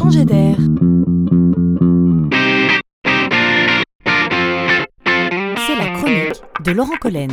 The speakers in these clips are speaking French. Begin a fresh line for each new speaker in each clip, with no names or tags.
changer d'air. C'est la chronique de Laurent Collen.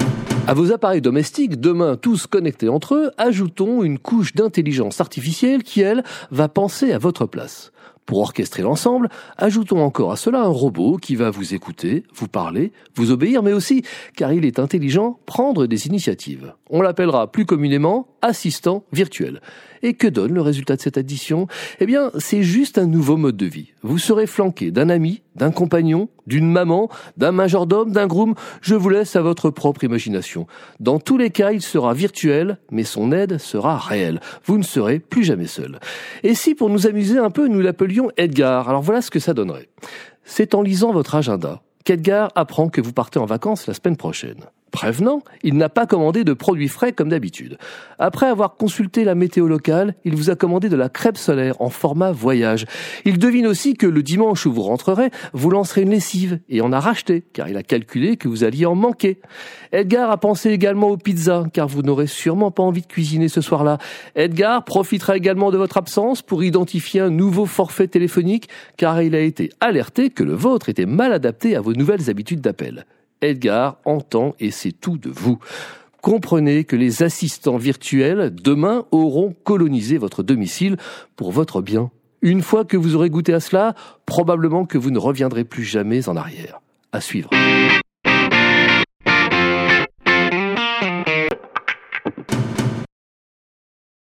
À vos appareils domestiques, demain tous connectés entre eux, ajoutons une couche d'intelligence artificielle qui, elle, va penser à votre place. Pour orchestrer l'ensemble, ajoutons encore à cela un robot qui va vous écouter, vous parler, vous obéir, mais aussi, car il est intelligent, prendre des initiatives. On l'appellera plus communément assistant virtuel. Et que donne le résultat de cette addition? Eh bien, c'est juste un nouveau mode de vie. Vous serez flanqué d'un ami, d'un compagnon, d'une maman, d'un majordome, d'un groom. Je vous laisse à votre propre imagination. Dans tous les cas, il sera virtuel, mais son aide sera réelle. Vous ne serez plus jamais seul. Et si, pour nous amuser un peu, nous l'appelions Edgar Alors voilà ce que ça donnerait. C'est en lisant votre agenda qu'Edgar apprend que vous partez en vacances la semaine prochaine. Prévenant, il n'a pas commandé de produits frais comme d'habitude. Après avoir consulté la météo locale, il vous a commandé de la crêpe solaire en format voyage. Il devine aussi que le dimanche où vous rentrerez, vous lancerez une lessive et en a racheté, car il a calculé que vous alliez en manquer. Edgar a pensé également aux pizzas, car vous n'aurez sûrement pas envie de cuisiner ce soir-là. Edgar profitera également de votre absence pour identifier un nouveau forfait téléphonique, car il a été alerté que le vôtre était mal adapté à vos nouvelles habitudes d'appel. Edgar entend et sait tout de vous. Comprenez que les assistants virtuels demain auront colonisé votre domicile pour votre bien. Une fois que vous aurez goûté à cela, probablement que vous ne reviendrez plus jamais en arrière. À suivre.